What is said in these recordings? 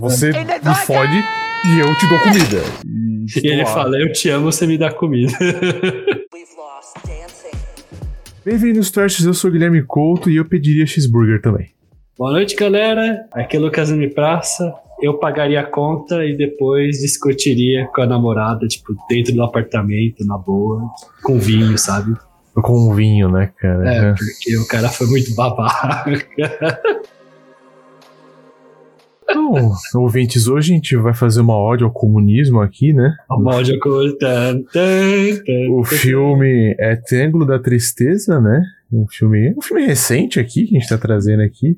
Você me fode e eu te dou comida. E, e ele lá. fala, eu te amo, você me dá comida. Bem-vindos, Trashers, eu sou o Guilherme Couto e eu pediria cheeseburger também. Boa noite, galera. Aqui é Lucas M. Praça. Eu pagaria a conta e depois discutiria com a namorada, tipo, dentro do apartamento, na boa, com vinho, sabe? Com vinho, né, cara? É, porque o cara foi muito babaca. Então, ouvintes, hoje a gente vai fazer uma ódio ao comunismo aqui, né? Uma ódio ao comunismo. O filme é Triângulo da Tristeza, né? Um filme, um filme recente aqui, que a gente tá trazendo aqui.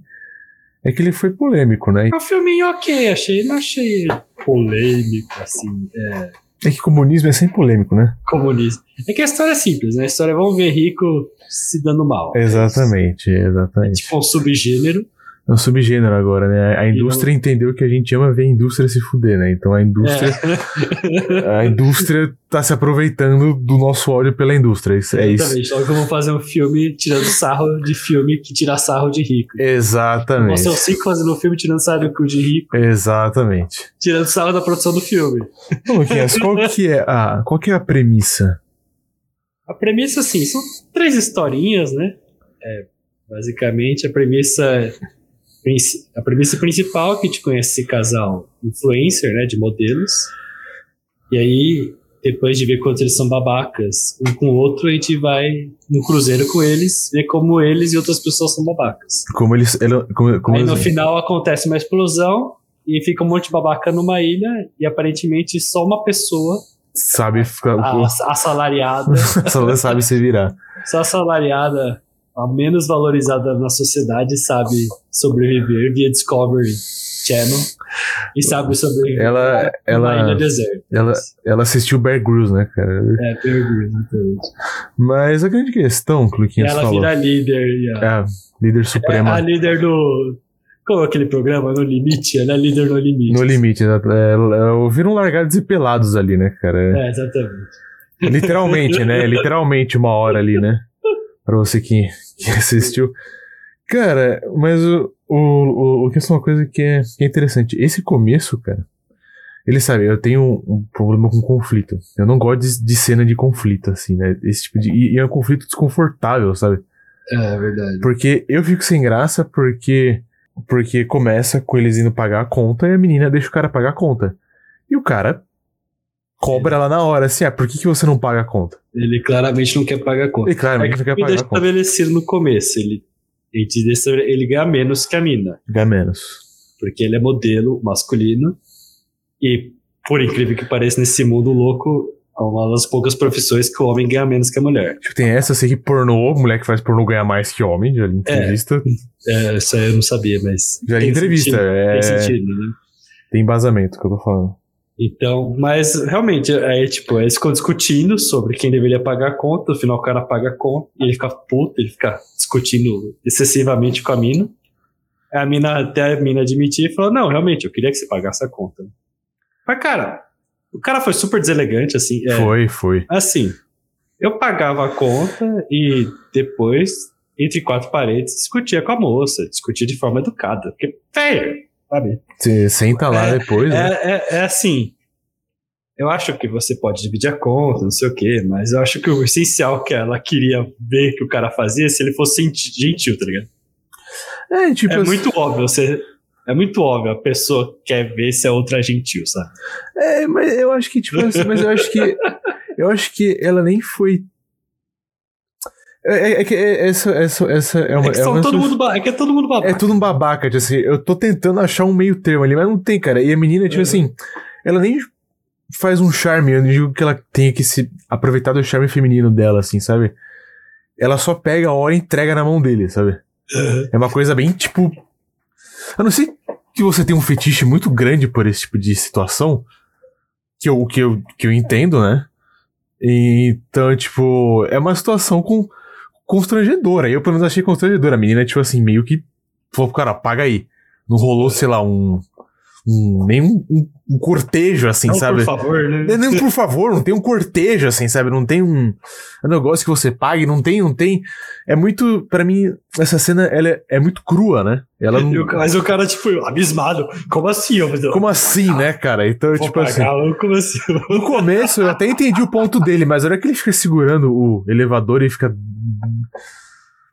É que ele foi polêmico, né? É um filminho ok, achei, não achei polêmico, assim, é... É que comunismo é sempre polêmico, né? Comunismo. É que a história é simples, né? A história é vamos ver rico se dando mal. Exatamente, exatamente. É tipo um subgênero é um subgênero agora, né? A indústria não... entendeu que a gente ama ver a indústria se fuder, né? Então a indústria. É. a indústria tá se aproveitando do nosso ódio pela indústria. Isso, é Exatamente. isso. Logo vamos fazer um filme tirando sarro de filme que tira sarro de rico. Exatamente. São cinco fazendo um filme tirando sarro de rico. Exatamente. Tirando sarro da produção do filme. Luquinhas, qual que é a, qual que é a premissa? A premissa, assim, são três historinhas, né? É, basicamente, a premissa a premissa principal é que a gente conhece esse casal influencer, né, de modelos. E aí, depois de ver quanto eles são babacas um com o outro, a gente vai no cruzeiro com eles, ver como eles e outras pessoas são babacas. Como eles. Ele, como, como aí eles... no final acontece uma explosão e fica um monte de babaca numa ilha e aparentemente só uma pessoa. Sabe ficar. A, assalariada. sabe se virar. Só assalariada a menos valorizada na sociedade sabe sobreviver via Discovery Channel e sabe sobreviver ela, ela, ilha deserta. Ela, ela assistiu Bear Grylls, né, cara? É, Bear Grylls, exatamente. Mas a grande questão, Cluquinhas ela falou... Ela vira líder. É, líder suprema. É a líder do... Como é aquele programa? No Limite? Ela é líder no Limite. No Limite, exato. É, viram largados e pelados ali, né, cara? É, exatamente. Literalmente, né? Literalmente uma hora ali, né? Pra você que, que assistiu. Cara, mas o, o, o, que é uma coisa que é, que é interessante. Esse começo, cara, ele sabe, eu tenho um, um problema com conflito. Eu não gosto de, de, cena de conflito, assim, né? Esse tipo de. E, e é um conflito desconfortável, sabe? É, é verdade. Porque eu fico sem graça porque. Porque começa com eles indo pagar a conta e a menina deixa o cara pagar a conta. E o cara cobra lá na hora, assim, ah, por que, que você não paga a conta? Ele claramente não quer pagar a conta. Ele claramente é não quer pagar a conta. estabelecido no começo, ele, ele, ele ganha menos que a mina. Ganha menos. Porque ele é modelo masculino e, por incrível que pareça, nesse mundo louco, é uma das poucas profissões que o homem ganha menos que a mulher. Tipo, tem essa, eu sei que pornô, mulher que faz pornô ganha mais que homem, já li entrevista. É, é, isso aí eu não sabia, mas... Já li entrevista, sentido, é... Tem sentido, né? Tem embasamento que eu tô falando. Então, mas realmente, aí, tipo, eles ficam discutindo sobre quem deveria pagar a conta, no final o cara paga a conta, e ele fica puto, ele fica discutindo excessivamente com a mina. A mina, até a mina admitir e falou, não, realmente, eu queria que você pagasse a conta. Mas, cara, o cara foi super deselegante, assim. É, foi, foi. Assim, eu pagava a conta e depois, entre quatro paredes, discutia com a moça, discutia de forma educada. Porque, velho, sabe? Você senta lá é, depois, é, né? É, é, assim. Eu acho que você pode dividir a conta, não sei o quê, mas eu acho que o essencial que ela queria ver que o cara fazia se ele fosse gentil, tá ligado? É, tipo, é muito óbvio, você. É muito óbvio, a pessoa quer ver se a outra é gentil, sabe? É, mas eu acho que, tipo assim, mas eu acho que. Eu acho que ela nem foi é, é, é, que é, essa, essa, essa é uma. É que, é, uma todo mundo, é que é todo mundo babaca. É tudo um babaca, tipo assim. Eu tô tentando achar um meio termo ali, mas não tem, cara. E a menina, tipo assim, ela nem faz um charme. Eu não digo que ela tenha que se aproveitar do charme feminino dela, assim, sabe? Ela só pega a hora e entrega na mão dele, sabe? É uma coisa bem tipo. Eu não sei que você tem um fetiche muito grande por esse tipo de situação. Que eu, que eu, que eu entendo, né? Então, tipo, é uma situação com constrangedora. Eu, pelo menos, achei constrangedora. A menina, tipo assim, meio que falou pro cara, paga aí. Não rolou, sei lá, um. Um nem um, um, um cortejo, assim, Não, sabe? por favor, né? Nem, por favor, não tem um cortejo, assim, sabe? Não tem um, um negócio que você pague, não tem, não tem. É muito, pra mim, essa cena, ela é, é muito crua, né? Ela não, Mas o cara, tipo, abismado. Como assim? Eu, como assim, né, cara? Então, vou tipo assim. pagar, como assim? No começo eu até entendi o ponto dele, mas a hora que ele fica segurando o elevador e fica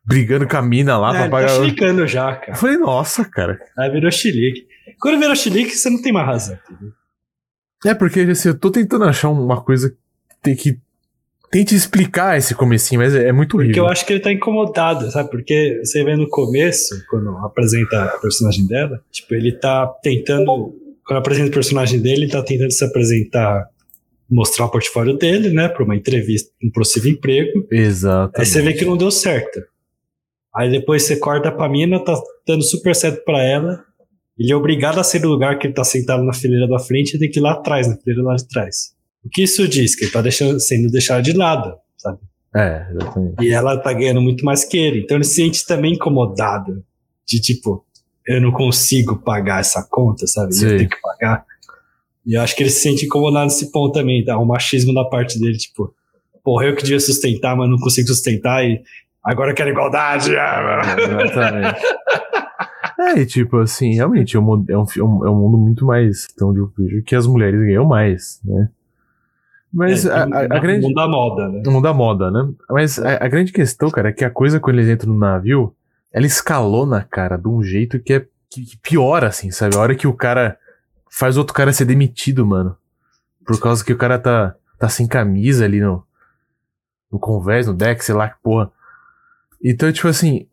brigando com a mina lá É, pra tá pagar. chilicando já, Eu cara. falei, nossa, cara. Aí virou chilique. Quando virou chilique, você não tem mais razão. É porque assim, eu tô tentando achar uma coisa que tem que. Tente explicar esse comecinho, mas é, é muito Porque horrível. eu acho que ele tá incomodado, sabe? Porque você vê no começo, quando apresenta a personagem dela, tipo, ele tá tentando. Quando apresenta o personagem dele, ele tá tentando se apresentar, mostrar o portfólio dele, né? Pra uma entrevista, um possível emprego. Exato. Aí você vê que não deu certo. Aí depois você corta pra mina, tá dando super certo pra ela. Ele é obrigado a sair do lugar que ele tá sentado na fileira da frente e tem que ir lá atrás, na fileira lá de trás. O que isso diz? Que ele tá deixando, sendo deixado de lado, sabe? É, exatamente. E ela tá ganhando muito mais que ele. Então ele se sente também incomodado. De tipo, eu não consigo pagar essa conta, sabe? Sim. eu tenho que pagar. E eu acho que ele se sente incomodado nesse ponto também, tá? O machismo da parte dele, tipo, porra, eu que devia sustentar, mas não consigo sustentar e agora eu quero igualdade. ah, Exatamente. É, e tipo assim, realmente é um, mundo- é um, é um, é um mundo muito mais. Então eu vejo que as mulheres ganham mais, né? Mas É, a, a- a o grande. mundo da moda, né? No mundo da moda, né? Mas a, a grande questão, cara, é que a coisa quando eles entram no navio, ela escalona, cara, de um jeito que é que, que piora, assim, sabe? A hora que o cara faz outro cara ser demitido, mano. Por causa que o cara tá, tá sem camisa ali no, no convés, no deck, sei lá que porra. Então, tipo assim,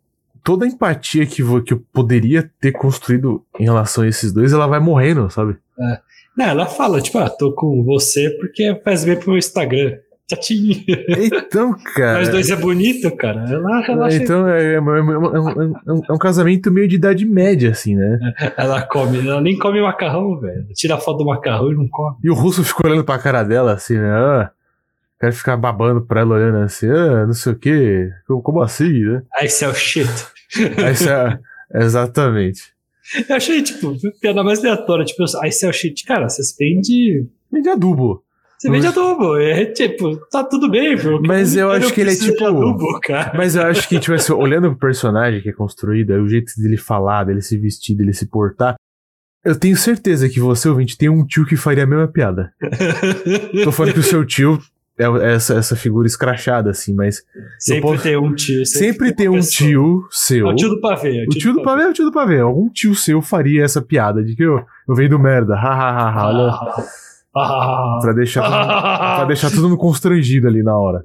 toda a empatia que, vo- que eu poderia ter construído em relação a esses dois, ela vai morrendo, sabe? Não, ela fala, tipo, ah, tô com você porque faz bem pro meu Instagram. Tchatinho. Então, cara. Nós dois é bonito, cara. Ela. Então é, é- é- é um- é um- é um casamento meio de idade média, assim, né? Ela come, ela nem come macarrão, velho. Tira a foto do macarrão e não come. E o russo ficou olhando pra cara dela, assim, né? Ah, quero ficar babando pra ela olhando assim, ah, não sei o quê. Como, assim, né? Aí é o shit. Aí ah, exatamente. Eu achei, tipo, piada mais aleatória. Tipo, aí é o shit. Cara, vocês vendem. E de adubo. Você vende adubo. É tipo, tá tudo bem, bro. Mas eu acho não que ele é tipo- Adubo. Mas eu acho que, tipo assim, olhando pro personagem que é construído, o jeito dele falar, dele se vestir, dele se portar, eu tenho certeza que você, ouvinte, tem um tio que faria a mesma piada. Tô falando que o seu tio é essa, essa figura escrachada, assim, mas sempre posso- tem um tio. sempre tem uma um pessoa. tio seu. É o tio do pavê. é O tio do pavê é o tio do pavê. Algum tio seu faria essa piada de que eu, eu venho do merda. Ha, ha, ha, ha. Olha, Ah, pra deixar, todo, pra ah, deixar todo mundo constrangido ali na hora.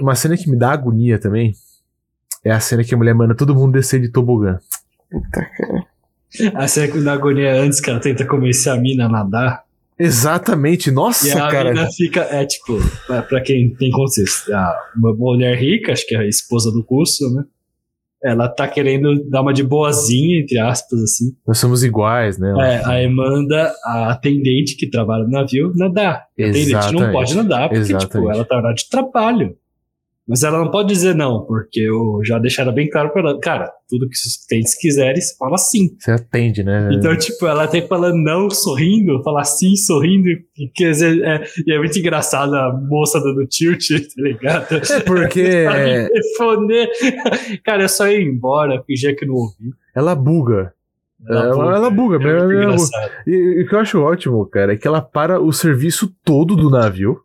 Uma cena que me dá agonia também é a cena que a mulher manda todo mundo descer de tobogã. A cena da agonia antes que ela tenta convencer a mina a nadar. Exatamente. Nossa, E a cara. mina fica, é tipo, pra, pra quem tem consciência, uma mulher rica, acho que é a esposa do curso, né? Ela tá querendo dar uma de boazinha, entre aspas, assim. Nós somos iguais, né? É, aí manda a atendente que trabalha no navio nadar. A atendente não Exatamente. pode nadar porque, tipo, Exatamente. ela tá na hora de trabalho. Mas ela não pode dizer não, porque eu já deixaram bem claro pra ela, cara, tudo que os clientes quiserem, fala sim. Você atende, né? Então, tipo, ela tem que falar não sorrindo, falar sim sorrindo, e quer dizer, é, e é muito engraçado a moça dando tilt, tá ligado? É porque responder. Cara, eu só ia embora, fingia que não ouvi. ela buga. Ela, ela buga, É ela- ela- engraçado. E, e o que eu acho ótimo, cara, é que ela para o serviço todo do navio.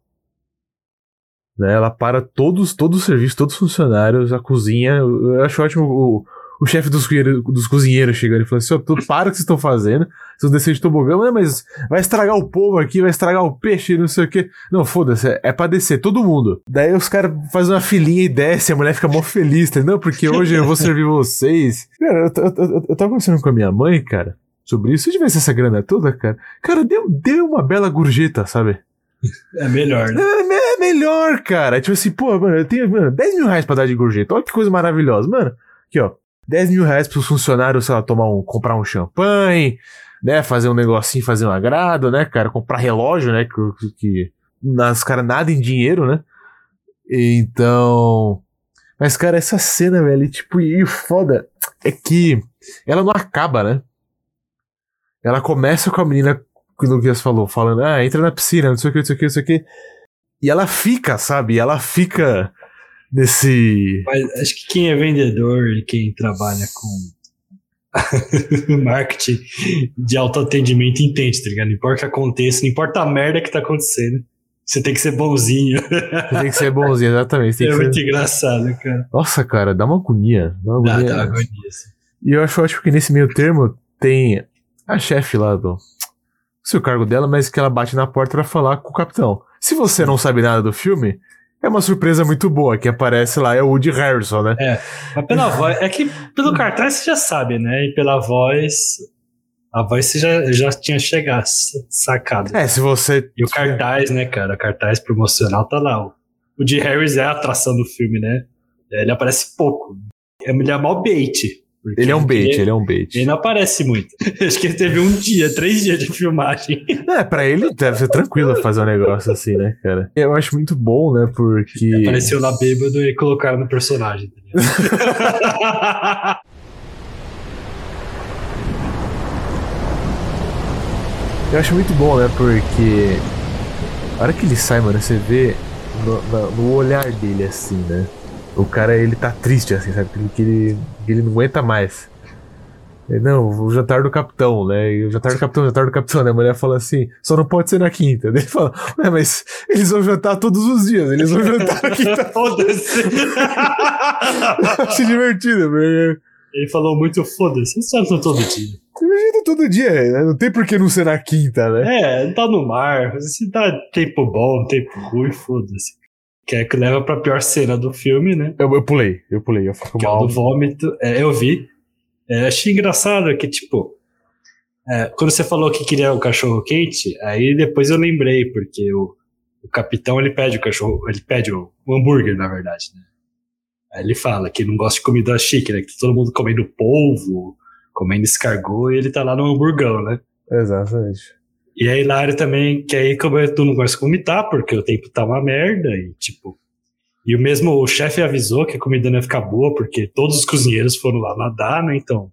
Né? Ela para todos, todo o serviço, todos os funcionários, a cozinha. Eu acho ótimo o, o chefe dos, cozinheiros- dos cozinheiros chegando e falando assim: tudo para o que vocês estão fazendo. Vocês vão descer de tobogã, "Mas- mas vai estragar o povo aqui, vai estragar o peixe, não sei o quê. Não, foda-se, é, é pra descer todo mundo. Daí os caras fazem uma filinha e desce, a mulher fica mó feliz, tá? Não, porque hoje eu vou servir vocês. Cara, eu, eu, eu, eu tava conversando com a minha mãe, cara sobre isso. Se eu tivesse essa grana toda, cara, cara, deu, deu uma bela gorjeta, sabe? É melhor, né? É, é melhor, cara. Tipo assim, pô, mano, eu tenho mano, 10 mil reais pra dar de gorjeta. Olha que coisa maravilhosa, mano. Aqui, ó. 10 mil reais pros funcionários, sei lá, tomar um, comprar um champanhe, né? Fazer um negocinho, fazer um agrado, né, cara? Comprar relógio, né? Que, que nas caras nada em dinheiro, né? Então. Mas, cara, essa cena, velho, tipo, e foda é que ela não acaba, né? Ela começa com a menina que o Luquinhas falou, falando, ah, entra na piscina, não sei o que, não sei o que, não sei o que. E ela fica, sabe? Ela fica nesse. Mas acho que quem é vendedor e quem trabalha com marketing de autoatendimento entende, tá ligado? Não importa o que aconteça, não importa a merda que tá acontecendo. Você tem que ser bonzinho. Você tem que ser bonzinho, exatamente. é ser... muito engraçado, cara. Nossa, cara, dá uma agonia. Dá uma Dá, agonia. dá agonia. assim. E eu acho ótimo que nesse meio termo tem a chefe lá do. Sei o cargo dela, mas que ela bate na porta pra falar com o capitão. Se você não sabe nada do filme, é uma surpresa muito boa. Que aparece lá é o Woody Harrison, né? Mas pela voz, é que pelo cartaz você já sabe, né? E pela voz, a voz você já, já tinha chegado, sacado. É, se você. E o cartaz, né, cara? O cartaz promocional tá lá. O de Harris é a atração do filme, né? Ele aparece pouco. Ele é mó bait. Porque Ele é um bait, Ele, ele é um bait. ele não aparece muito. Acho que ele teve um dia, três dias de filmagem. É, pra ele deve ser tranquilo fazer um negócio assim, né, cara? Eu acho muito bom, né, porque. Apareceu lá bêbado e colocaram no personagem. tá ligado? Eu acho muito bom, né, porque. A hora que ele sai, mano, você vê no, na- no olhar dele, assim, né? O cara, ele tá triste, assim, sabe? Que ele, que ele não aguenta mais. Ele, Não, o jantar do capitão, né? E o jantar do capitão, o jantar do capitão, né? A mulher fala assim, só não pode ser na quinta. Ele fala, ué, mas eles vão jantar todos os dias, eles vão jantar na quinta. Foda-se. Acho divertido, porque Ele falou muito foda-se. Isso já todo dia. imagina todo dia, né? Não tem por que não ser na quinta, né? É, tá no mar. Se dá tempo bom, tempo ruim, foda-se. Que é que leva pra pior cena do filme, né? Eu, eu pulei, eu pulei, eu fico Que é o mal. do vômito. É, eu vi. É, achei engraçado que, tipo, é, quando você falou que queria o cachorro quente, aí depois eu lembrei, porque o, o capitão ele pede o cachorro, ele pede o, o hambúrguer, na verdade, né? Aí ele fala que não gosta de comida chique, né? Que tá todo mundo comendo polvo, comendo escargot, e ele tá lá no hamburgão, né? Exatamente. E é hilário também, que aí como tu não gosta de vomitar, porque o tempo tá uma merda, e tipo. E o mesmo o chefe avisou que a comida não ia ficar boa, porque todos os cozinheiros foram lá nadar, né? Então.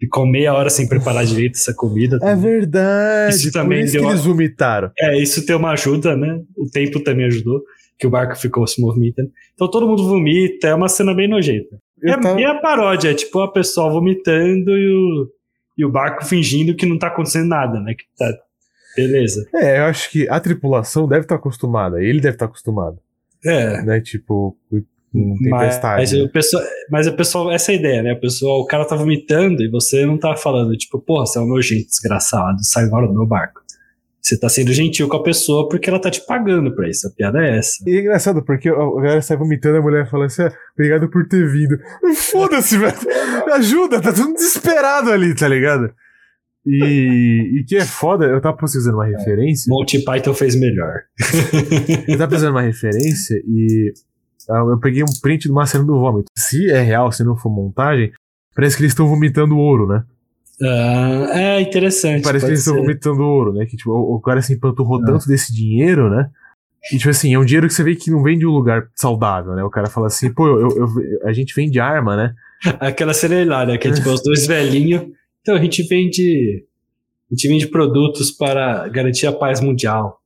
Ficou meia hora sem preparar direito essa comida. É verdade. Isso também isso deu que a- eles vomitaram. É, isso tem uma ajuda, né? O tempo também ajudou, que o barco ficou se movimentando. Então todo mundo vomita, é uma cena bem nojenta. E Eu é, tava- e a paródia, é tipo a pessoa vomitando e o, e o barco fingindo que não tá acontecendo nada, né? Que tá. Beleza. É, eu acho que a tripulação deve estar acostumada. Ele deve estar acostumado. É. Né? Tipo, com Mas, tempestade. mas, né? o pessoal, mas a pessoa, essa é a ideia, né? O pessoal, o cara tá vomitando e você não tá falando, tipo, porra, você é um nojento, desgraçado, sai fora do meu barco. Você tá sendo gentil com a pessoa porque ela tá te pagando pra isso. A piada é essa. E é engraçado, porque a galera sai vomitando, a mulher fala assim: ah, obrigado por ter vindo. Foda-se, velho. Me ajuda, tá tudo desesperado ali, tá ligado? E, e que é foda, eu tava pesquisando uma referência. Monty Python fez melhor. Eu tava pesquisando uma referência e ah, eu peguei um print de uma cena do vômito. Se é real, se não for montagem, parece que eles estão vomitando ouro, né? Ah, é interessante. Parece que eles estão vomitando ouro, né? Que tipo, o, o cara se empanturrou Ah. tanto desse dinheiro, né? E tipo assim, é um dinheiro que você vê que não vem de um lugar saudável, né? O cara fala assim, pô, eu, eu- a gente vende arma, né? Aquela cena é hilária, que é tipo os dois velhinhos. Então, a gente vende. A gente vende produtos para garantir a paz mundial.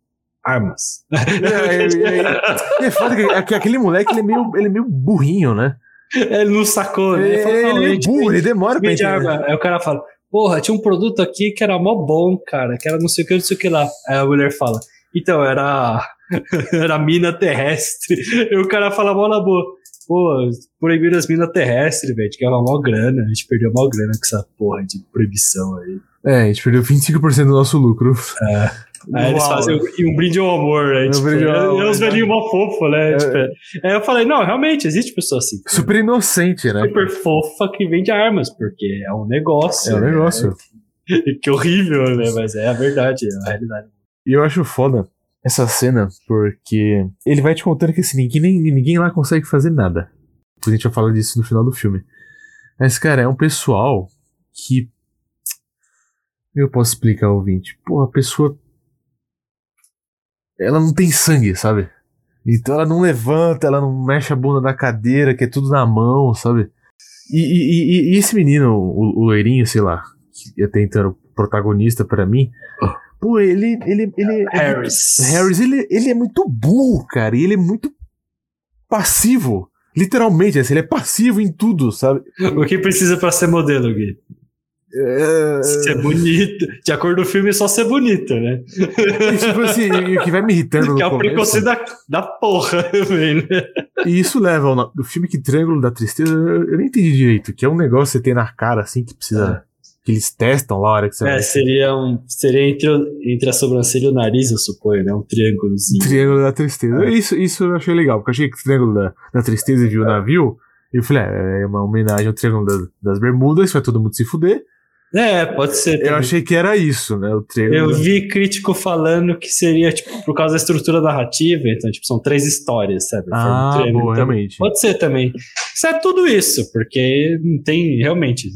Armas. É, e é foda que, é que aquele moleque, ele é meio, ele é meio burrinho, né? Ele não sacou, né? Ele, falou, ele "Não, é burro, ele demora pra entender. arma. Aí o cara fala, porra, tinha um produto aqui que era mó bom, cara, que era não sei o que, não sei o que lá. Aí a mulher fala, então, era, era mina terrestre. E o cara fala mó na boa, pô, proibiram as minas terrestres, velho, que era mó grana, a gente perdeu mó grana com essa porra de proibição aí. É, a gente perdeu 25% do nosso lucro. Aí eles Uau. fazem um, e um brinde ao amor, né? Um Tipo, brinde ao é, amor, é uns né? velhinhos mó fofo, né? É. Tipo, é. aí eu falei, não, realmente, existe pessoa assim. Super inocente, né? Super fofa que vende armas, porque é um negócio. É um né? negócio. que horrível, né? Mas é a verdade, é a realidade. E eu acho foda essa cena, porque ele vai te contando que assim, ninguém, ninguém lá consegue fazer nada. A gente vai falar disso no final do filme. Mas, cara, é um pessoal que. Eu posso explicar, ouvinte. Pô, a pessoa. Ela não tem sangue, sabe? Então ela não levanta, ela não mexe a bunda da cadeira, que é tudo na mão, sabe? E, e- e- e esse menino, o, o loirinho, sei lá, que até então era o protagonista pra mim. Pô, ele. ele, ele Harris. É, Harris, ele, ele é muito burro, cara. E ele é muito passivo. Literalmente, assim, ele é passivo em tudo, sabe? O que precisa pra ser modelo, Gui? É... Ser bonito. De acordo com o filme, é só ser bonito, né? E, tipo assim, o que vai me irritando Que é no o começo, preconceito da, da porra também, né? E isso leva ao do filme que Triângulo da Tristeza, eu, eu nem entendi direito, que é um negócio que você tem na cara, assim, que precisa. Que eles testam lá a hora que você É, vai. seria, um, seria entre, entre a sobrancelha e o nariz, eu suponho, né? Um triângulozinho. Triângulo da Tristeza. É. Isso, isso eu achei legal, porque eu achei que o Triângulo da, da Tristeza viu o navio, e eu falei, é, é uma homenagem ao Triângulo das, das Bermudas, vai todo mundo se fuder. É, pode ser. Eu também. achei que era isso, né? O Triângulo. Eu vi crítico falando que seria, tipo, por causa da estrutura narrativa, então, tipo, são três histórias, sabe? Um Ah, triângulo, boa, então, realmente. Pode ser também. Isso é tudo isso, porque não tem, realmente,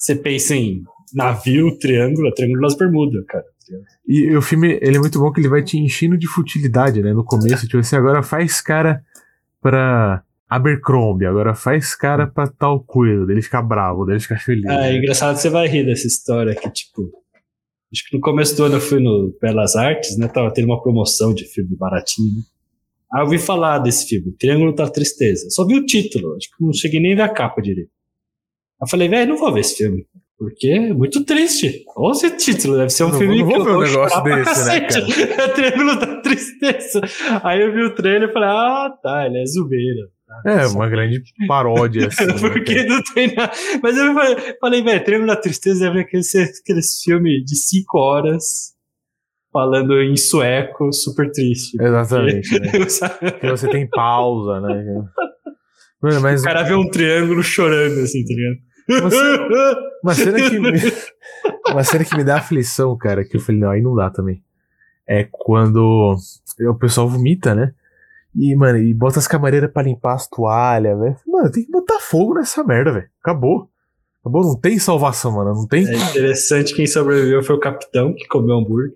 você pensa em navio, triângulo, é triângulo das Bermudas, cara. E o filme, ele é muito bom que ele vai te enchendo de futilidade, né? No começo, tipo assim, agora faz cara pra Abercrombie, agora faz cara pra tal coisa, daí ele fica bravo, daí ele fica feliz. Ah, é né? engraçado, você vai rir dessa história que, tipo, acho que no começo do ano eu fui no Belas Artes, né? Tava tendo uma promoção de filme baratinho. né? Aí eu ouvi falar desse filme, Triângulo da Tristeza. Só vi o título, acho que não cheguei nem a ver a capa direito. Eu falei, velho, não vou ver esse filme. Porque é muito triste. Olha esse título, deve ser um Não filme vou- não que vou eu ver um vou negócio chorar pra desse, né, cacete. É Triângulo da Tristeza. Aí eu vi o trailer e falei, ah, tá, ele é zubeira. É, uma grande paródia, assim. né, Porque cara? não tem nada. Mas eu falei, falei velho, Tremo da Tristeza deve aquele, ser aqueles filme de 5 horas falando em sueco, super triste. Exatamente, né? o Que você tem pausa, né? Mano, mas cara vê um triângulo chorando, assim, tá ligado? Uma cena que me, uma cena que me dá aflição, cara, que eu falei, não, aí não dá também. É quando o pessoal vomita, né? E, mano, e bota as camareiras pra limpar as toalhas, velho. Mano, tem que botar fogo nessa merda, velho. Acabou. Acabou, não tem salvação, mano. Não tem. É interessante, quem sobreviveu foi o capitão, que comeu hambúrguer.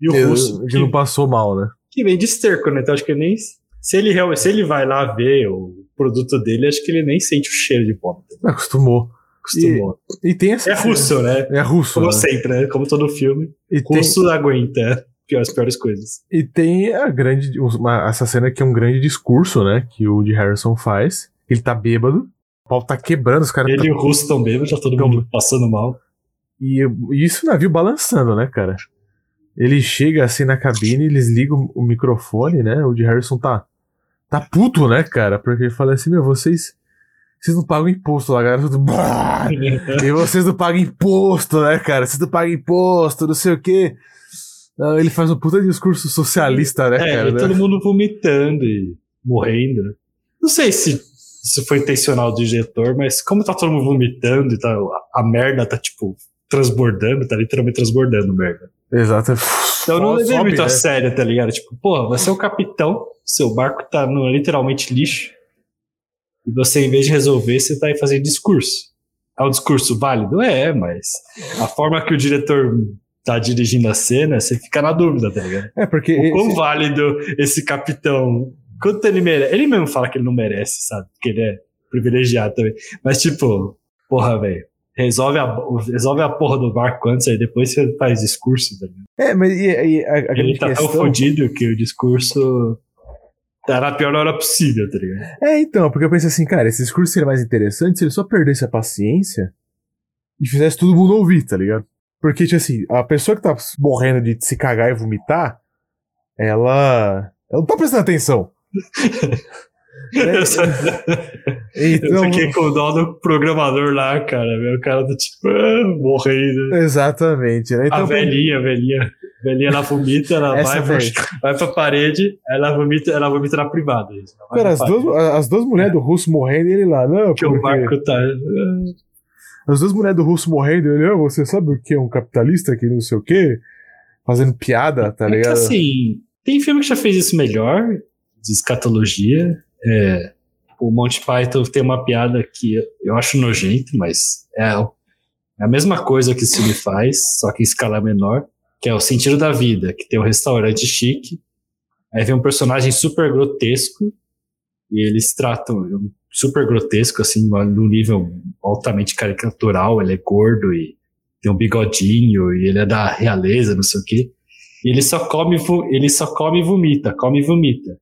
E o Eu- russo, que não que, passou mal, né? que vem de esterco, né? Então acho que ele nem. Se ele, realmente, se ele vai lá ver o produto dele, acho que ele nem sente o cheiro de vômito. Não, Acostumou. Acostumou. E tem essa. É russo, né? É russo. Como né? sempre, né? Como todo filme. E tem, Russo aguenta as piores coisas. e tem a grande. uma- essa cena que é um grande discurso, né? Que o de Harrison faz. Ele tá bêbado. O pau tá quebrando, os caras. Ele tá- e o Russo estão bêbados, já todo Tão- mundo passando mal. E, e isso o navio balançando, né, cara? Ele chega assim na cabine, eles ligam o microfone, né? O de Harrison tá. Tá puto, né, cara? Porque ele fala assim: Meu, vocês. Vocês não pagam imposto lá, galera. Tudo. E vocês não pagam imposto, né, cara? Vocês não pagam imposto, não sei o quê. Não, Ele faz um puta discurso socialista, né, É, cara? e né? todo mundo vomitando e morrendo. né? Não sei se isso foi intencional do diretor, mas como tá todo mundo vomitando e tá, a, a merda tá, tipo, transbordando, tá literalmente transbordando merda. Exato. Então eu não levei muito a né? sério, tá ligado? Tipo, porra, você é o capitão, seu barco tá no literalmente lixo, e você, em vez de resolver, você tá aí fazendo discurso. É um discurso válido? É, mas a forma que o diretor tá dirigindo a cena, você fica na dúvida, tá ligado? É, porque. O quão esse- válido esse capitão. Quanto ele merece. Ele mesmo fala que ele não merece, sabe? Porque ele é privilegiado também. Mas, tipo, porra, velho. Resolve a, resolve a porra do barco antes, aí depois você faz discurso. Tá ligado? É, mas e, e a, a Ele tá tão questão. fodido que o discurso tá na pior hora possível, tá ligado? É, então, porque eu pensei assim, cara, esse discurso seria mais interessante se ele só perdesse a paciência e fizesse todo mundo ouvir, tá ligado? Porque, tipo assim, a pessoa que tá morrendo de se cagar e vomitar, ela. Ela não tá prestando atenção. Eu, só- eu Então, fiquei com dó do programador lá, cara. Meu, o cara tá tipo, ah, morrendo. exatamente, né? A Então, a velhinha. A velhinha, ela vomita, ela vai, velha. pra, vai pra parede, ela vomita, ela vomita na privada. Cara, na as duas, as duas mulheres do russo morrendo e ele lá, não, Que o porque... barco tá. As duas mulheres do russo morrendo ele, "Ah, você sabe o que é um capitalista que não sei o quê? Fazendo piada, tá é que ligado? assim, tem filme que já fez isso melhor, de escatologia. É, o Monty Python tem uma piada que eu acho nojento, mas é, é a mesma coisa que esse filme faz, só que em escala menor, que é o sentido da vida, que tem um restaurante chique, aí vem um personagem super grotesco, e eles tratam um super grotesco, assim, num nível altamente caricatural, ele é gordo e tem um bigodinho e ele é da realeza, não sei o quê. E ele só come, ele só come e vomita, come e vomita.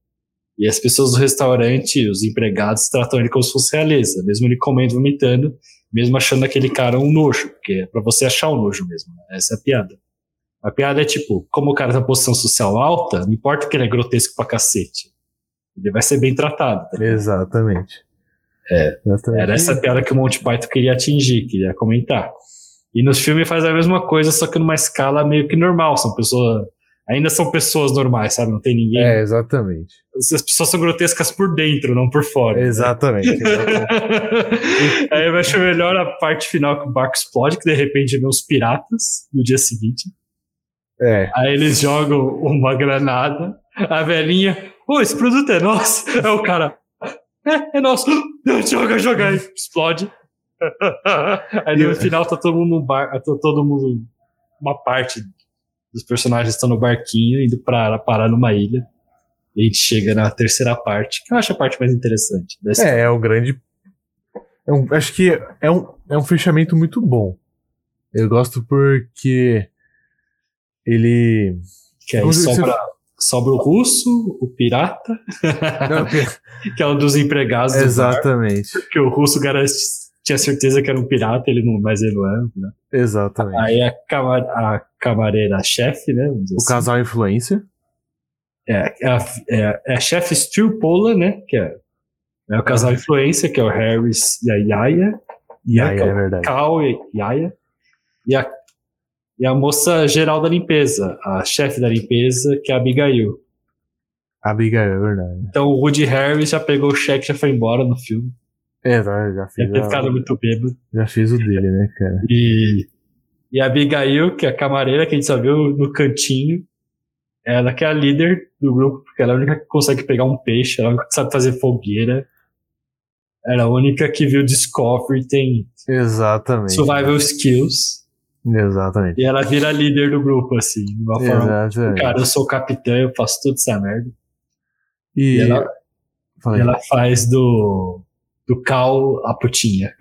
E as pessoas do restaurante, os empregados, tratam ele como se fosse realeza, mesmo ele comendo vomitando, mesmo achando aquele cara um nojo, porque é pra você achar um nojo mesmo. Né? Essa é a piada. A piada é tipo, como o cara tá posição social alta, não importa que ele é grotesco pra cacete. Ele vai ser bem tratado. Tá Exatamente. É, Exatamente. Era essa piada que o Monty Python queria atingir, queria comentar. E nos filmes faz a mesma coisa, só que numa escala meio que normal. São pessoas. Ainda são pessoas normais, sabe? Não tem ninguém. É, exatamente. As pessoas são grotescas por dentro, não por fora. Exatamente. Né? exatamente. Aí eu acho melhor a parte final que o barco explode, que de repente vem os piratas no dia seguinte. É. Aí eles jogam uma granada, a velhinha, ô, esse produto é nosso. É o cara, é, é nosso. Joga, joga, aí explode. Aí no final tá todo mundo no bar, tá todo mundo, uma parte dos personagens estão no barquinho indo pra parar numa ilha. E a gente chega na terceira parte, que eu acho a parte mais interessante. É, é o grande. É um, acho que é um, é um fechamento muito bom. Eu gosto porque ele. Que aí sobra, você... sobra o russo, o pirata, Não, que... é um dos empregados do Exatamente. Bar, que o russo garante, tinha certeza que era um pirata, ele não, mas ele não é. Né? Exatamente. Aí a, camar, a camareira chefe, né? O assim. casal influência. É, é a, é, é a chefe Stu Pola, né? Que é, é o casal influência, que é o Harris e a Yaya. Yaya, é, é verdade. Cal e Yaya. E a e a moça geral da limpeza, a chefe da limpeza, que é a Abigail. Abigail, é verdade. Então o Woody Harris já pegou o cheque e já foi embora no filme. É, tá, já fiz. Já ter ficado muito bêbado. Já fiz o dele, né, cara? E, e a Abigail, que é a camareira que a gente só viu no cantinho, ela que é a líder do grupo, porque ela é a única que consegue pegar um peixe, ela é a única que sabe fazer fogueira. Ela é a única que viu Discovery, tem Exatamente. survival skills. Exatamente. E ela vira líder do grupo, assim, de uma forma. Exatamente. Cara, eu sou o capitão, eu faço tudo essa merda. E, e ela, e ela faz do. do Cal a putinha.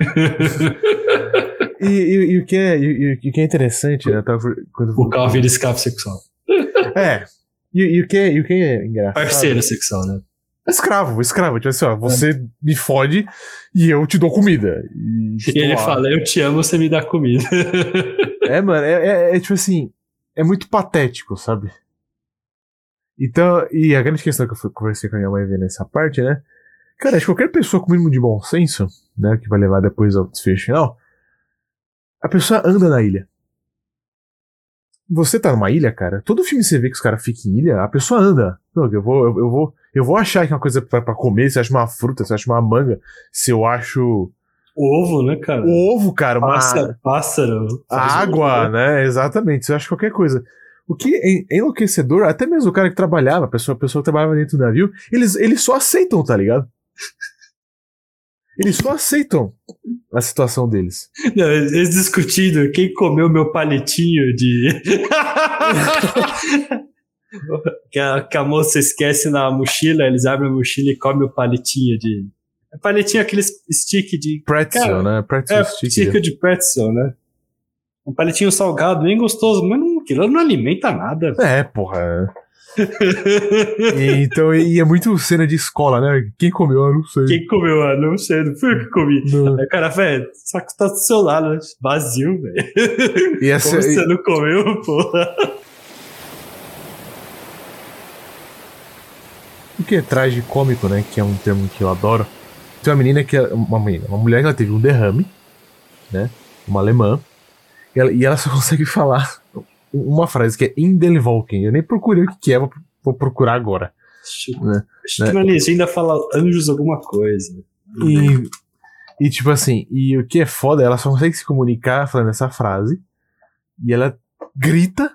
e, e, e, o que é, e, o que é interessante, né? Quando... O Cal vira escravo sexual. É. E, o que é, e o que é engraçado. Parceiro sexual, né? Escravo, escravo. Tipo assim, ó, você é. me fode e eu te dou comida. E, e ele lá. fala, eu te amo, você me dá comida. é, mano, é, é, é, tipo assim, é muito patético, sabe? Então, e a grande questão que eu conversei com a minha mãe vendo essa parte, né? Cara, acho que qualquer pessoa com mínimo de bom senso, né, que vai levar depois ao desfecho final, a pessoa anda na ilha. Você tá numa ilha, cara, todo filme você vê que os caras ficam em ilha, a pessoa anda. Não, eu vou, eu, eu vou eu vou achar que é uma coisa para comer, se eu acho uma fruta, se eu acho uma manga, se eu acho. O ovo, né, cara? O ovo, cara. Uma... Pássaro. pássaro água, né? Exatamente. Se eu acho qualquer coisa. O que é enlouquecedor, até mesmo o cara que trabalhava, a pessoa, a pessoa que trabalhava dentro do navio, eles, eles só aceitam, tá ligado? Eles só aceitam a situação deles. Não, eles discutindo quem comeu meu palitinho de. que, a, que a moça esquece na mochila, eles abrem a mochila e comem o palitinho de. É palitinho aquele stick de. Pretzel, cara, né? Pretzel é, stick. stick de pretzel, né? Um palitinho salgado, bem gostoso, mas não, aquilo não alimenta nada. É, porra. e, então, e é muito cena de escola, né? Quem comeu, eu não sei. Quem comeu, eu não sei, não fui eu que comi. Não. Aí, cara, velho, que tá do seu lado, vazio, velho. Como você não comeu, porra? Que é traje cômico, né? Que é um termo que eu adoro. Tem uma menina que é uma menina, uma mulher que ela teve um derrame, né? Uma alemã. E ela, e ela só consegue falar uma frase que é Indelvolken. Eu nem procurei o que é, vou, vou procurar agora. Acho, né? acho né? que na legenda fala anjos alguma coisa. E, e tipo assim, e o que é foda, ela só consegue se comunicar falando essa frase. E ela grita,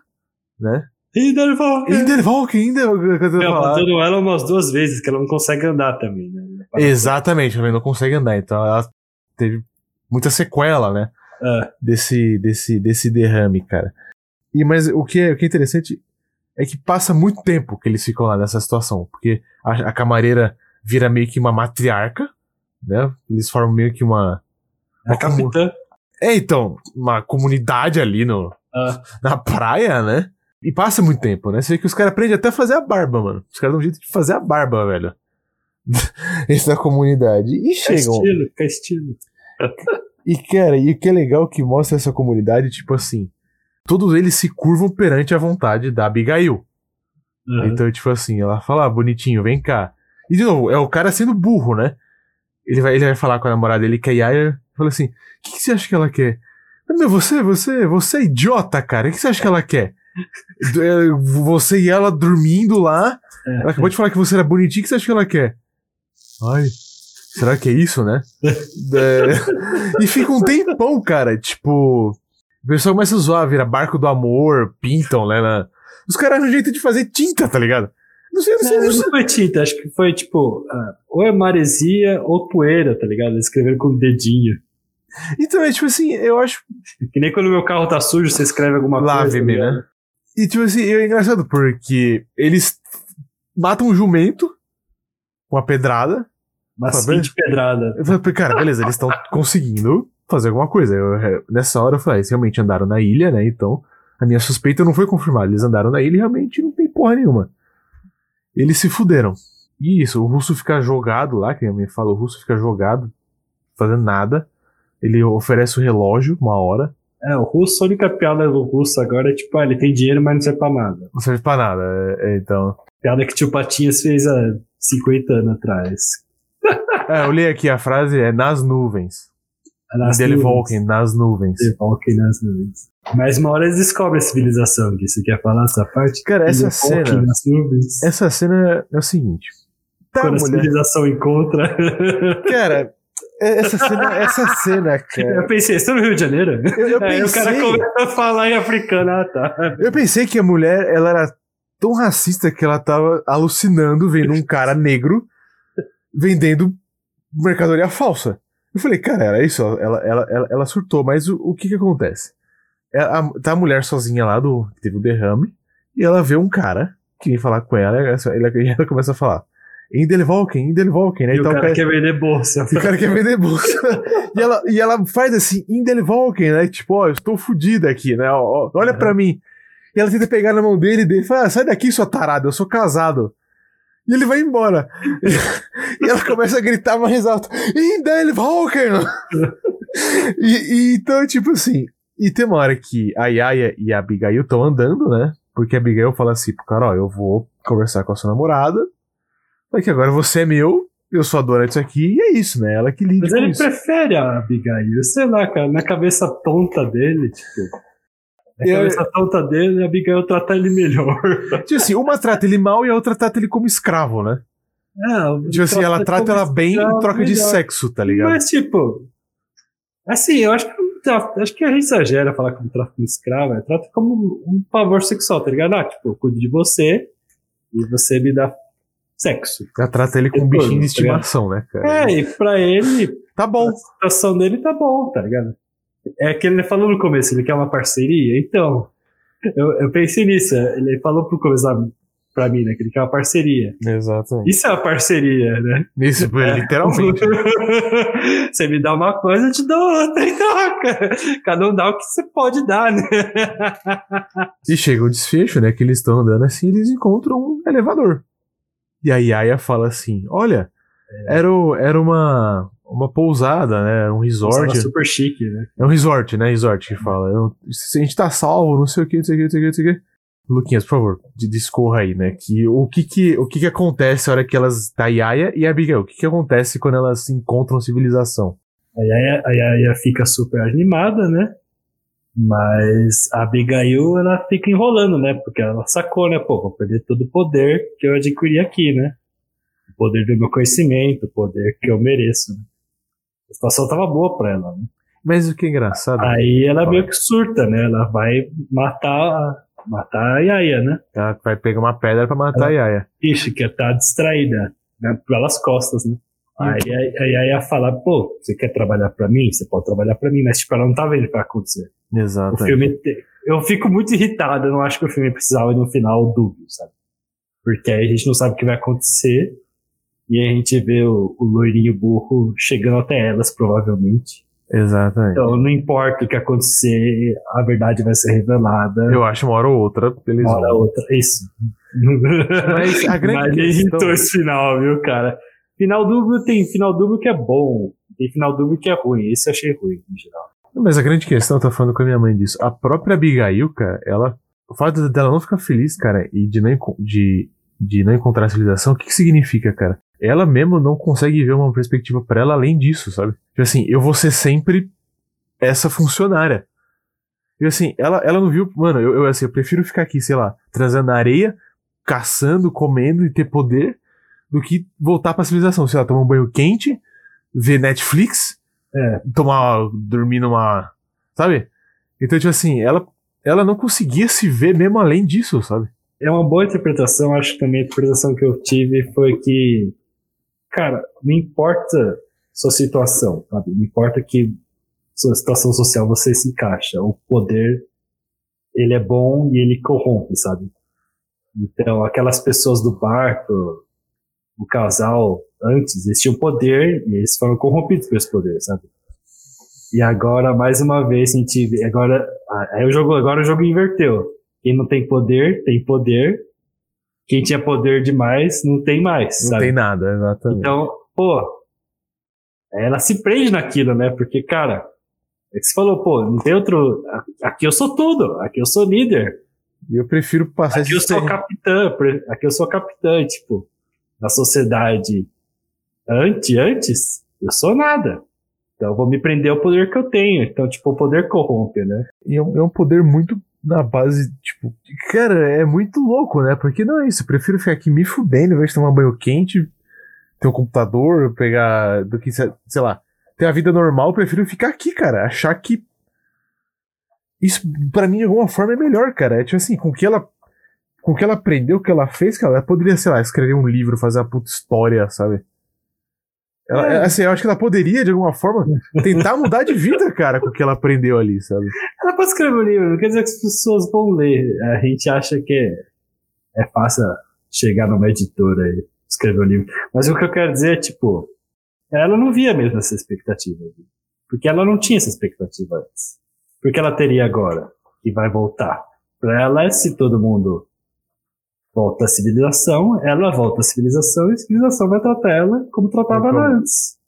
né? Indervalken! Indervalken, Indervalken. Eu matando ela umas duas vezes, que ela não consegue andar também, né? Exatamente, também não consegue andar. Então ela teve muita sequela, né? É. Desse, desse, desse derrame, cara. E, mas o que, é, o que é interessante é que passa muito tempo que eles ficam lá nessa situação. Porque a, a camareira vira meio que uma matriarca, né? Eles formam meio que uma. A capitã. É, então, uma comunidade ali no, Ah, na praia, né? E passa muito tempo, né? Você vê que os caras aprendem até a fazer a barba, mano. Os caras dão um jeito de fazer a barba, velho. Esse da comunidade. E fica chegam. estilo, fica estilo. E, cara, e o que é legal que mostra essa comunidade, tipo assim, todos eles se curvam perante a vontade da Abigail. Aham. Então, tipo assim, ela fala, ah, bonitinho, vem cá. E de novo, é o cara sendo burro, né? Ele vai, ele vai falar com a namorada dele, que é a Yaya, fala assim: o que, que você acha que ela quer? "Ah, Meu, você, você, você é idiota, cara. O que você acha que ela quer? É, Você e ela dormindo lá. É. Ela acabou de falar que você era bonitinho, o que você acha que ela quer? Ai, será que é isso, né? É, e fica um tempão, cara. Tipo, o pessoal começa a zoar, vira barco do amor, pintam, né? na- Os caras arranjam jeito de fazer tinta, tá ligado? Não sei, não sei, Não, não não foi tinta, acho que foi tipo, ah, ou é maresia ou poeira, tá ligado? Eles escreveram com o dedinho. Então, é tipo assim, eu acho. Que nem quando meu carro tá sujo, você escreve alguma coisa. Lave-me, tá né? E tipo assim, é engraçado porque eles matam um jumento com uma pedrada. De pedrada. Eu falei, cara, beleza, eles estão conseguindo fazer alguma coisa. Eu, é, nessa hora eu falei, eles realmente andaram na ilha, né? Então, a minha suspeita não foi confirmada. Eles andaram na ilha e realmente não tem porra nenhuma. Eles se fuderam. E isso, o russo fica jogado lá, que a minha fala, o russo fica jogado, fazendo nada. Ele oferece o relógio, uma hora. É, o russo, a única piada do russo agora é tipo, ah, ele tem dinheiro, mas não serve pra nada. Não serve pra nada. é, é, então. Piada que o tio Patinhas fez há 50 anos atrás. É, eu li aqui a frase, é nas nuvens. Nas Dele nuvens. Volken, nas nuvens. The Volken nas nuvens. Mas uma hora eles descobrem a civilização, que você quer falar essa parte? Cara, essa Volken cena. nas nuvens. Essa cena é o seguinte. Tá, Quando a mulher. civilização encontra. Cara, é- essa cena, essa cena, cara. Eu pensei, você tá no Rio de Janeiro? Eu, eu Aí o cara pensei, começa a falar em africano, ah tá. eu pensei que a mulher, ela era tão racista que ela tava alucinando vendo um cara negro vendendo mercadoria falsa. Eu falei, cara, era isso, ela, ela, ela, ela surtou, mas o, o que que acontece? É, a- tá a mulher sozinha lá, do, que teve o derrame, e ela vê um cara que vem falar com ela, e ela, e ela começa a falar, Indelvolken, Indelvolken, né? E o Então, cara quer vender bolsa. E o cara quer vender bolsa. e, ela, e ela faz assim, Indelvolken, né? Tipo, ó, eu estou fodida aqui, né? Ó, olha pra mim. E ela tenta pegar na mão dele e dele fala, ah, sai daqui, sua tarada, eu sou casado. E ele vai embora. e ela começa a gritar mais alto, Indelvolken! e, e então, tipo assim, e tem uma hora que a Yaya e a Abigail estão andando, né? Porque a Abigail fala assim pro cara, ó, eu vou conversar com a sua namorada, mas que agora você é meu, eu sou a dona disso aqui, e é isso, né? Ela que lida Mas ele isso. prefere a Abigail. Sei lá, cara, na cabeça tonta dele, tipo. Na Eu- cabeça tonta dele, a Abigail trata ele melhor. Tipo assim, uma trata ele mal e a outra trata ele como escravo, né? É, Tipo assim, ela trata ela bem em troca de sexo, tá ligado? Mas, tipo. Assim, eu acho que, acho que a gente exagera falar como trata como escrava. é, Trata como um favor sexual, tá ligado? Ah, tipo, eu cuido de você e você me dá sexo. Ela trata ele como um bichinho de tá estimação, né, cara? É, e pra ele, Tá bom. a situação dele tá bom, tá ligado? É que ele falou no começo, ele quer uma parceria, então. Eu, eu pensei nisso, ele falou pro começo pra mim, né? Que ele quer uma parceria. Exatamente. Isso é uma parceria, né? Isso, literalmente. você me dá uma coisa, eu te dou outra em troca. Cada um dá o que você pode dar, né? E chega o desfecho, né? Que eles estão andando assim e eles encontram um elevador. E a Yaya fala assim: Olha, era, o- era uma, uma pousada, né? Era um resort. Tava super chique, né? É um resort, né? Resort que fala. Eu- se a gente tá salvo, não sei o que, não sei o que, não sei o que, não sei o que. Luquinhas, por favor, discorra aí, né? Que, o que que, o que que acontece na hora que elas. Da Yaya e a Abigail? O que que acontece quando elas encontram civilização? A Yaya, a Yaya fica super animada, né? Mas a Abigail, ela fica enrolando, né? Porque ela sacou, né? Pô, vou perder todo o poder que eu adquiri aqui, né? O poder do meu conhecimento, o poder que eu mereço. Né? A situação tava boa pra ela, né? Mas o que é engraçado. Aí ela meio que surta, né? Ela vai matar, matar a Yaya, né? Ela vai pegar uma pedra pra matar a Yaya. Ixi, que tá distraída, né? Pelas costas, né? Aí a a Yaya fala, pô, você quer trabalhar pra mim? Você pode trabalhar pra mim, mas tipo, ela não tá vendo o que vai acontecer. O Exato. filme. Eu fico muito irritado, eu não acho que o filme precisava no final dúbio, sabe? Porque aí a gente não sabe o que vai acontecer. E aí a gente vê o, o loirinho burro chegando até elas, provavelmente. Exatamente. Então não importa o que acontecer, a verdade vai ser revelada. Eu acho uma hora ou outra eles uma hora ou outra. Isso. Mas a grande Mas questão- irritou esse final, viu, cara? Final dúbio tem final dúbio que é bom. Tem final dúbio que é ruim. Esse eu achei ruim, em geral. Mas a grande questão, eu tô falando com a minha mãe disso. A própria Abigail, cara, ela. O fato dela não ficar feliz, cara, e de não, de, de não encontrar a civilização, o que, que significa, cara? Ela mesmo não consegue ver uma perspectiva pra ela além disso, sabe? Tipo assim, eu vou ser sempre essa funcionária. E assim, ela, ela não viu. Mano, eu, eu, assim, eu prefiro ficar aqui, sei lá, trazendo areia, caçando, comendo e ter poder, do que voltar pra civilização. Sei lá, tomar um banho quente, ver Netflix, É. tomar, dormir numa. Sabe? Então, tipo assim, ela, ela não conseguia se ver mesmo além disso, sabe? É uma boa interpretação. Acho que também a interpretação que eu tive foi que, cara, não importa sua situação, sabe? Não importa que sua situação social você se encaixa. O poder, ele é bom e ele corrompe, sabe? Então, aquelas pessoas do barco, o casal, antes, eles tinham poder e eles foram corrompidos por esse poder, sabe? E agora, mais uma vez, a gente vê, agora, aí o jogo, agora o jogo inverteu. Quem não tem poder, tem poder. Quem tinha poder demais, não tem mais, Não sabe? tem nada, exatamente. Então, pô, ela se prende naquilo, né? Porque, cara, é que você falou, pô, não tem outro. Aqui eu sou tudo, aqui eu sou líder, E eu prefiro passar aqui eu sou terreno- capitã, aqui eu sou capitã, tipo, na sociedade antes, antes, eu sou nada. Então eu vou me prender ao poder que eu tenho. Então, tipo, o poder corrompe, né? E é um, é poder muito na base, tipo, cara, é muito louco, né? Porque não é isso. Eu prefiro ficar aqui me fudendo, ao invés de tomar banho quente, ter um computador, pegar. do que, sei lá, ter a vida normal, eu prefiro ficar aqui, cara. Achar que. Isso, pra mim, de alguma forma, é melhor, cara. É tipo assim, com que ela. Com o que ela aprendeu, o que ela fez, cara, ela poderia, sei lá, escrever um livro, fazer uma puta história, sabe? Ela, É. assim, eu acho que ela poderia, de alguma forma, tentar mudar de vida, cara, com o que ela aprendeu ali, sabe? Ela pode escrever um livro, não quer dizer que as pessoas vão ler. A gente acha que é, é fácil chegar numa editora e escrever um livro. Mas o que eu quero dizer é, tipo, ela não via mesmo essa expectativa. Porque ela não tinha essa expectativa antes. Porque ela teria agora, que vai voltar. Pra ela, se todo mundo volta à civilização, ela volta à civilização e a civilização vai tratar ela como tratava Como? ela antes.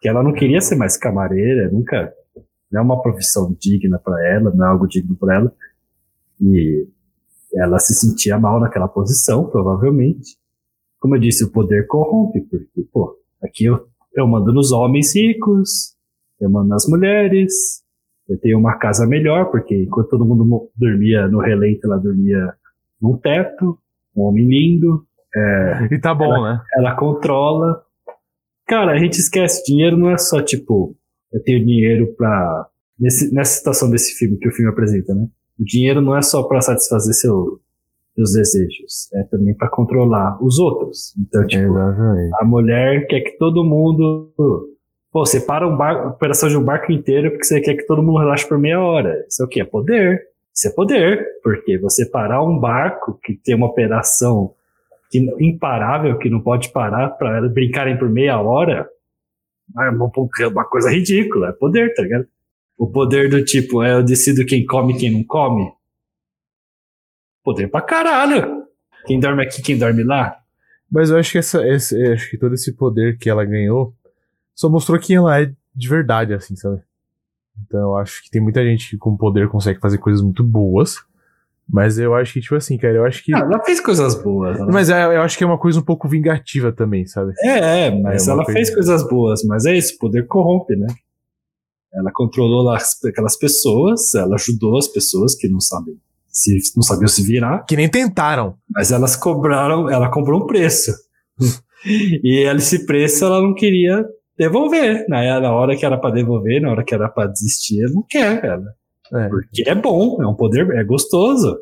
Que ela não queria ser mais camareira, nunca não é uma profissão digna para ela, não é algo digno para ela. E ela se sentia mal naquela posição, provavelmente. Como eu disse, o poder corrompe, porque, pô, aqui eu, eu mando nos homens ricos, eu mando nas mulheres, eu tenho uma casa melhor, porque enquanto todo mundo dormia no relento, ela dormia num teto, um homem lindo, E tá bom, né? ela controla. Cara, a gente esquece, dinheiro não é só tipo, eu tenho dinheiro pra. Nesse, nessa situação desse filme que o filme apresenta, né? O dinheiro não é só pra satisfazer seu, seus desejos, é também pra controlar os outros. Então, tipo, Exatamente. a mulher quer que todo mundo. Pô, você para um barco, a operação de um barco inteiro porque você quer que todo mundo relaxe por meia hora. Isso é o quê? É poder. Isso é poder. Porque você parar um barco que tem uma operação que, imparável, que não pode parar para brincarem por meia hora, é uma, é uma coisa ridícula. É poder, tá ligado? O poder do tipo, é eu decido quem come e quem não come. Poder pra caralho. Quem dorme aqui, quem dorme lá. Mas eu acho que essa, esse, acho que todo esse poder que ela ganhou só mostrou quem ela é de verdade, assim, sabe? Então eu acho que tem muita gente que com poder consegue fazer coisas muito boas. Mas eu acho que, tipo assim, cara, eu acho que. Ah, ela fez coisas boas. ela Mas é, eu acho que é uma coisa um pouco vingativa também, sabe? É, é, mas É ela coisa- fez coisas boas, mas é isso, o poder corrompe, né? Ela controlou aquelas pessoas, ela ajudou as pessoas que não sabem se não sabiam se virar, Que nem tentaram. mas elas cobraram, ela cobrou um preço. e esse preço ela não queria devolver. Na, na hora que era pra devolver, na hora que era pra desistir, ela não quer, ela. É. Porque é bom, é um poder, é gostoso.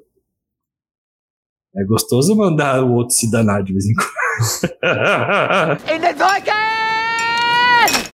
É gostoso mandar o outro se danar de vez em quando. In the!